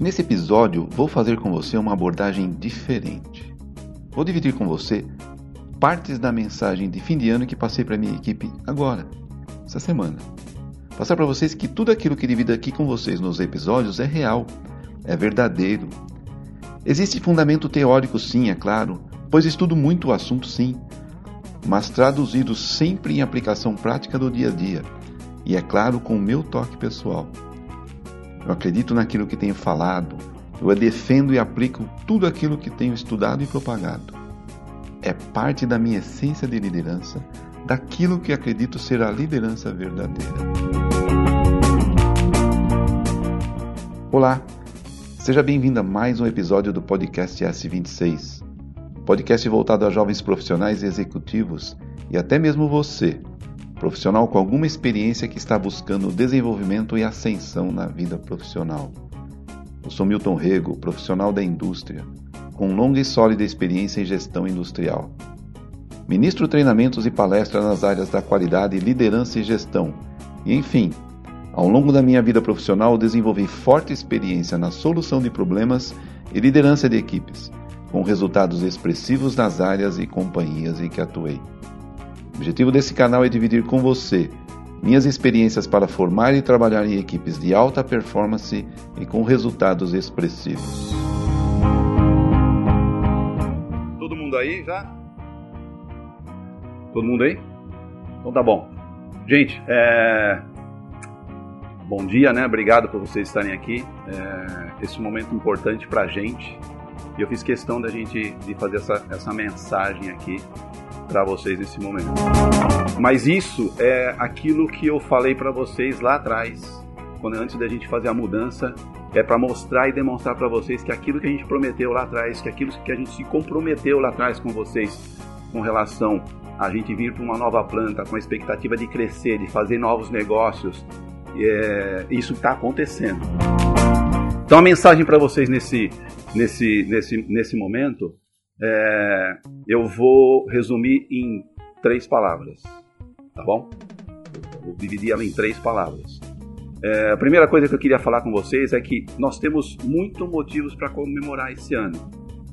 Nesse episódio, vou fazer com você uma abordagem diferente. Vou dividir com você partes da mensagem de fim de ano que passei para minha equipe agora, essa semana. Passar para vocês que tudo aquilo que divido aqui com vocês nos episódios é real, é verdadeiro. Existe fundamento teórico, sim, é claro, pois estudo muito o assunto, sim, mas traduzido sempre em aplicação prática do dia a dia e, é claro, com o meu toque pessoal. Eu acredito naquilo que tenho falado, eu defendo e aplico tudo aquilo que tenho estudado e propagado. É parte da minha essência de liderança, daquilo que acredito ser a liderança verdadeira. Olá, seja bem-vindo a mais um episódio do podcast S26 podcast voltado a jovens profissionais e executivos e até mesmo você, profissional com alguma experiência que está buscando desenvolvimento e ascensão na vida profissional. Eu sou Milton Rego, profissional da indústria, com longa e sólida experiência em gestão industrial. Ministro treinamentos e palestras nas áreas da qualidade, liderança e gestão. E enfim, ao longo da minha vida profissional desenvolvi forte experiência na solução de problemas e liderança de equipes com resultados expressivos nas áreas e companhias em que atuei. O objetivo desse canal é dividir com você minhas experiências para formar e trabalhar em equipes de alta performance e com resultados expressivos. Todo mundo aí já? Todo mundo aí? Então tá bom. Gente, é... bom dia, né? Obrigado por vocês estarem aqui. É... Esse momento importante para a gente e eu fiz questão da gente de fazer essa, essa mensagem aqui para vocês nesse momento. Mas isso é aquilo que eu falei para vocês lá atrás, quando antes da gente fazer a mudança, é para mostrar e demonstrar para vocês que aquilo que a gente prometeu lá atrás, que aquilo que a gente se comprometeu lá atrás com vocês, com relação a gente vir para uma nova planta com a expectativa de crescer, de fazer novos negócios, é, isso está acontecendo. Então a mensagem para vocês nesse nesse, nesse, nesse momento, é, eu vou resumir em três palavras, tá bom? Eu vou dividir ela em três palavras. É, a primeira coisa que eu queria falar com vocês é que nós temos muitos motivos para comemorar esse ano.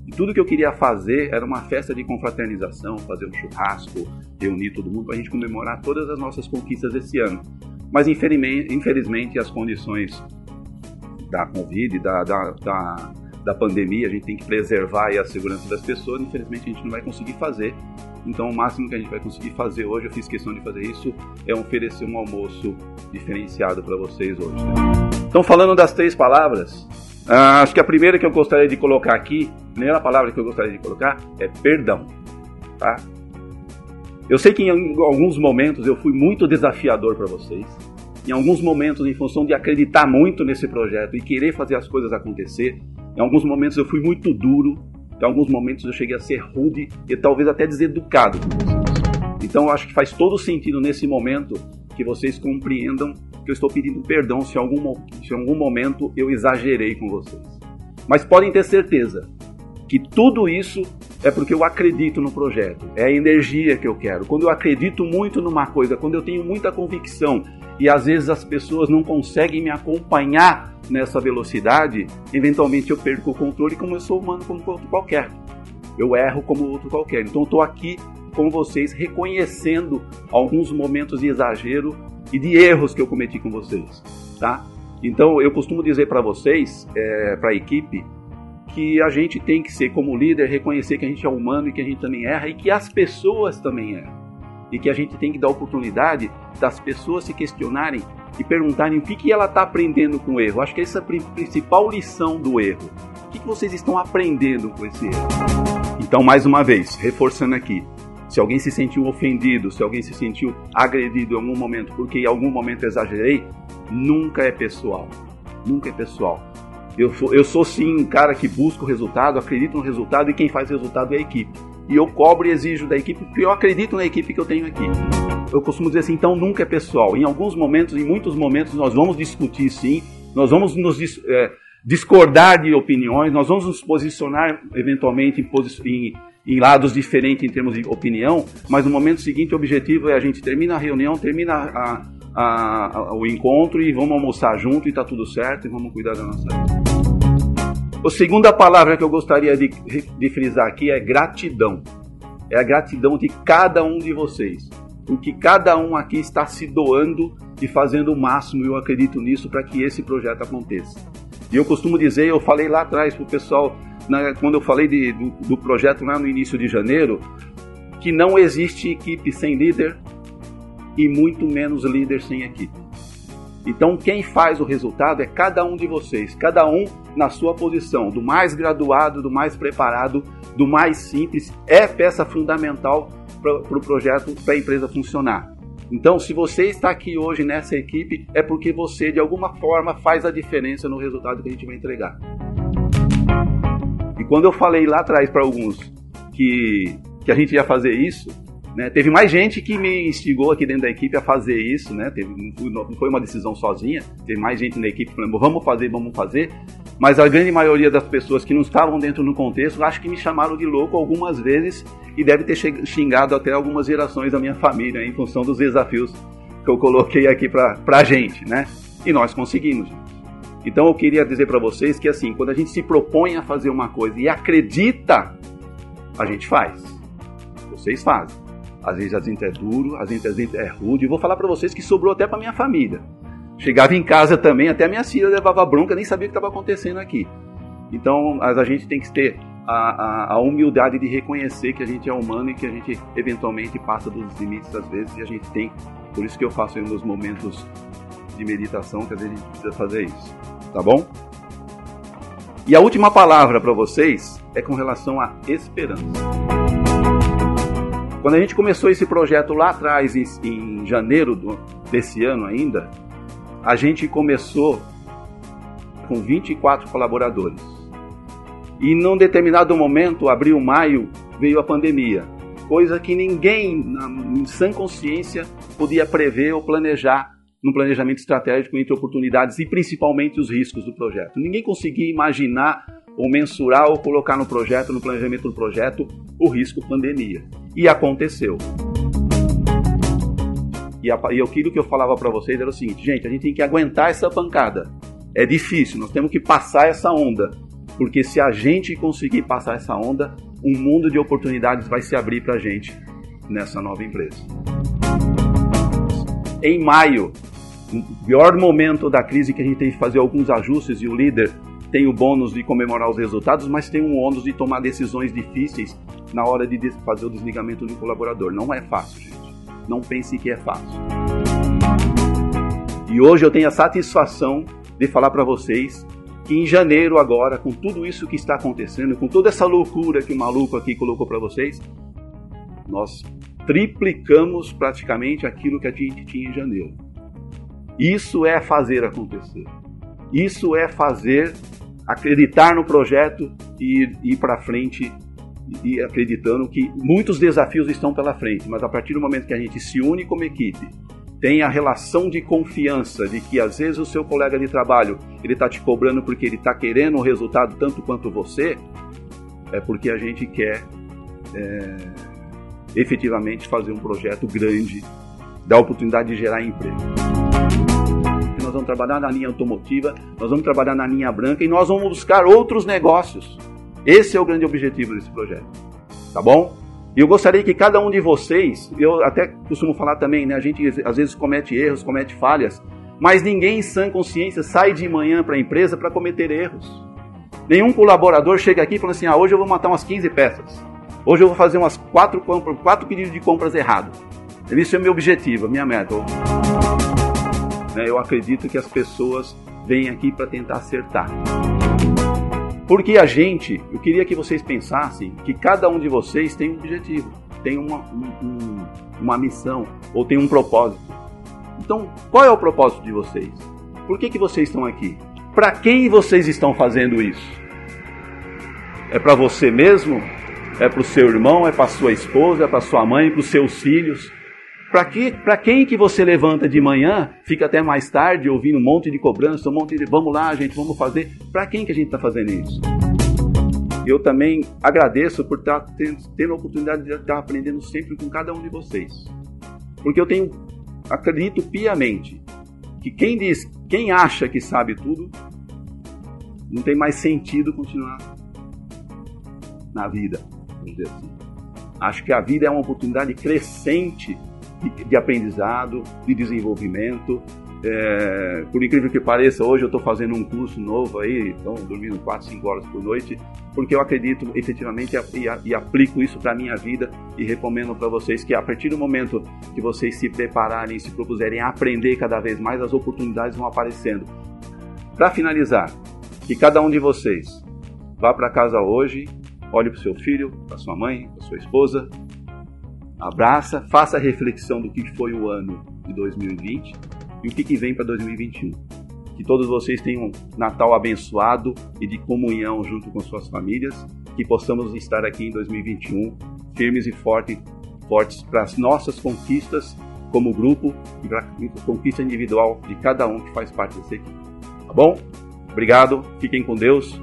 E tudo que eu queria fazer era uma festa de confraternização, fazer um churrasco, reunir todo mundo para a gente comemorar todas as nossas conquistas esse ano. Mas infelizmente, infelizmente as condições da Covid, da, da, da da pandemia, a gente tem que preservar a segurança das pessoas, infelizmente a gente não vai conseguir fazer. Então o máximo que a gente vai conseguir fazer hoje, eu fiz questão de fazer isso, é oferecer um almoço diferenciado para vocês hoje. Né? Então falando das três palavras, uh, acho que a primeira que eu gostaria de colocar aqui, a primeira palavra que eu gostaria de colocar é perdão, tá? Eu sei que em alguns momentos eu fui muito desafiador para vocês. Em alguns momentos, em função de acreditar muito nesse projeto e querer fazer as coisas acontecer, em alguns momentos eu fui muito duro, em alguns momentos eu cheguei a ser rude e talvez até deseducado. Então eu acho que faz todo sentido nesse momento que vocês compreendam que eu estou pedindo perdão se algum, se em algum momento eu exagerei com vocês. Mas podem ter certeza que tudo isso é porque eu acredito no projeto, é a energia que eu quero. Quando eu acredito muito numa coisa, quando eu tenho muita convicção e às vezes as pessoas não conseguem me acompanhar nessa velocidade, eventualmente eu perco o controle como eu sou humano como outro qualquer. Eu erro como outro qualquer. Então estou aqui com vocês reconhecendo alguns momentos de exagero e de erros que eu cometi com vocês, tá? Então eu costumo dizer para vocês, é, para a equipe, que a gente tem que ser como líder reconhecer que a gente é humano e que a gente também erra e que as pessoas também erram e que a gente tem que dar oportunidade das pessoas se questionarem e perguntarem o que, que ela está aprendendo com o erro. Acho que essa é a principal lição do erro. O que, que vocês estão aprendendo com esse erro? Então, mais uma vez, reforçando aqui, se alguém se sentiu ofendido, se alguém se sentiu agredido em algum momento porque em algum momento exagerei, nunca é pessoal. Nunca é pessoal. Eu, eu sou sim um cara que busca o resultado, acredito no resultado e quem faz resultado é a equipe. E eu cobro e exijo da equipe porque eu acredito na equipe que eu tenho aqui eu costumo dizer assim, então nunca é pessoal. Em alguns momentos, em muitos momentos, nós vamos discutir sim, nós vamos nos é, discordar de opiniões, nós vamos nos posicionar eventualmente em, em lados diferentes em termos de opinião, mas no momento seguinte o objetivo é a gente termina a reunião, termina a, a, a, o encontro e vamos almoçar junto e tá tudo certo e vamos cuidar da nossa vida. A segunda palavra que eu gostaria de, de frisar aqui é gratidão. É a gratidão de cada um de vocês. Porque cada um aqui está se doando e fazendo o máximo, eu acredito nisso, para que esse projeto aconteça. E eu costumo dizer, eu falei lá atrás para o pessoal, na, quando eu falei de, do, do projeto lá no início de janeiro, que não existe equipe sem líder e muito menos líder sem equipe. Então, quem faz o resultado é cada um de vocês, cada um na sua posição, do mais graduado, do mais preparado, do mais simples, é peça fundamental para o pro projeto, para a empresa funcionar. Então, se você está aqui hoje nessa equipe, é porque você, de alguma forma, faz a diferença no resultado que a gente vai entregar. E quando eu falei lá atrás para alguns que, que a gente ia fazer isso, né? Teve mais gente que me instigou aqui dentro da equipe a fazer isso, né? Teve, não foi uma decisão sozinha, teve mais gente na equipe falando, vamos fazer, vamos fazer. Mas a grande maioria das pessoas que não estavam dentro do contexto, acho que me chamaram de louco algumas vezes e deve ter xingado até algumas gerações da minha família em função dos desafios que eu coloquei aqui para a gente, né? E nós conseguimos. Então eu queria dizer para vocês que assim, quando a gente se propõe a fazer uma coisa e acredita, a gente faz. Vocês fazem. Às vezes a gente é duro, às vezes a gente é rude. E vou falar para vocês que sobrou até para minha família. Chegava em casa também, até minha filha levava bronca, nem sabia o que estava acontecendo aqui. Então a gente tem que ter a, a, a, humildade de reconhecer que a gente é humano e que a gente eventualmente passa dos limites às vezes e a gente tem. Por isso que eu faço em nos momentos de meditação que às vezes a gente precisa fazer isso. Tá bom? E a última palavra para vocês é com relação à esperança. Quando a gente começou esse projeto lá atrás, em, em janeiro do, desse ano ainda, a gente começou com 24 colaboradores. E num determinado momento, abril, maio, veio a pandemia. Coisa que ninguém, em sã consciência, podia prever ou planejar no planejamento estratégico entre oportunidades e principalmente os riscos do projeto. Ninguém conseguia imaginar ou mensurar ou colocar no projeto, no planejamento do projeto, o risco pandemia. E aconteceu. E, a, e aquilo que eu falava para vocês era o seguinte, gente, a gente tem que aguentar essa pancada. É difícil, nós temos que passar essa onda. Porque se a gente conseguir passar essa onda, um mundo de oportunidades vai se abrir para a gente nessa nova empresa. Em maio, no pior momento da crise que a gente tem que fazer alguns ajustes e o líder tem o bônus de comemorar os resultados, mas tem um ônus de tomar decisões difíceis na hora de fazer o desligamento do colaborador. Não é fácil, gente. Não pense que é fácil. E hoje eu tenho a satisfação de falar para vocês que em janeiro agora, com tudo isso que está acontecendo, com toda essa loucura que o maluco aqui colocou para vocês, nós triplicamos praticamente aquilo que a gente tinha em janeiro. Isso é fazer acontecer. Isso é fazer acreditar no projeto e ir para frente e acreditando que muitos desafios estão pela frente, mas a partir do momento que a gente se une como equipe, tem a relação de confiança de que às vezes o seu colega de trabalho ele está te cobrando porque ele está querendo um resultado tanto quanto você, é porque a gente quer é, efetivamente fazer um projeto grande, dar oportunidade de gerar emprego nós vamos trabalhar na linha automotiva, nós vamos trabalhar na linha branca e nós vamos buscar outros negócios. Esse é o grande objetivo desse projeto. Tá bom? E eu gostaria que cada um de vocês, eu até costumo falar também, né? A gente às vezes comete erros, comete falhas, mas ninguém em sã consciência sai de manhã para a empresa para cometer erros. Nenhum colaborador chega aqui e fala assim: ah, hoje eu vou matar umas 15 peças. Hoje eu vou fazer umas quatro, compras, quatro pedidos de compras errados. Esse é o meu objetivo, minha meta. Né? Eu acredito que as pessoas vêm aqui para tentar acertar. Porque a gente, eu queria que vocês pensassem que cada um de vocês tem um objetivo, tem uma, um, uma missão ou tem um propósito. Então, qual é o propósito de vocês? Por que, que vocês estão aqui? Para quem vocês estão fazendo isso? É para você mesmo? É para o seu irmão? É para sua esposa? É para sua mãe? Para os seus filhos? Para que, quem que você levanta de manhã, fica até mais tarde ouvindo um monte de cobrança, um monte de vamos lá, gente, vamos fazer? Para quem que a gente está fazendo isso? Eu também agradeço por estar tendo, tendo a oportunidade de estar aprendendo sempre com cada um de vocês. Porque eu tenho, acredito piamente, que quem diz, quem acha que sabe tudo, não tem mais sentido continuar na vida, vamos dizer assim. Acho que a vida é uma oportunidade crescente de, de aprendizado, de desenvolvimento. É, por incrível que pareça, hoje eu estou fazendo um curso novo aí, então dormindo 4, 5 horas por noite, porque eu acredito efetivamente e, e aplico isso para a minha vida e recomendo para vocês que a partir do momento que vocês se prepararem se propuserem a aprender cada vez mais, as oportunidades vão aparecendo. Para finalizar, que cada um de vocês vá para casa hoje, olhe para o seu filho, para sua mãe, para sua esposa, abraça, faça a reflexão do que foi o ano de 2020 e o que, que vem para 2021. Que todos vocês tenham um Natal abençoado e de comunhão junto com suas famílias, que possamos estar aqui em 2021 firmes e fortes, fortes para as nossas conquistas como grupo e para a conquista individual de cada um que faz parte dessa equipe. Tá bom? Obrigado, fiquem com Deus.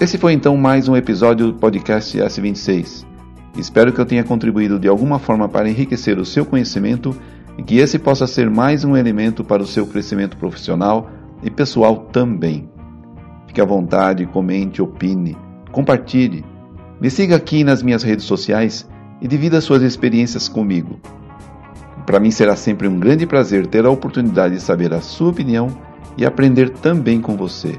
Esse foi então mais um episódio do podcast S26. Espero que eu tenha contribuído de alguma forma para enriquecer o seu conhecimento e que esse possa ser mais um elemento para o seu crescimento profissional e pessoal também. Fique à vontade, comente, opine, compartilhe. Me siga aqui nas minhas redes sociais e divida suas experiências comigo. Para mim será sempre um grande prazer ter a oportunidade de saber a sua opinião e aprender também com você.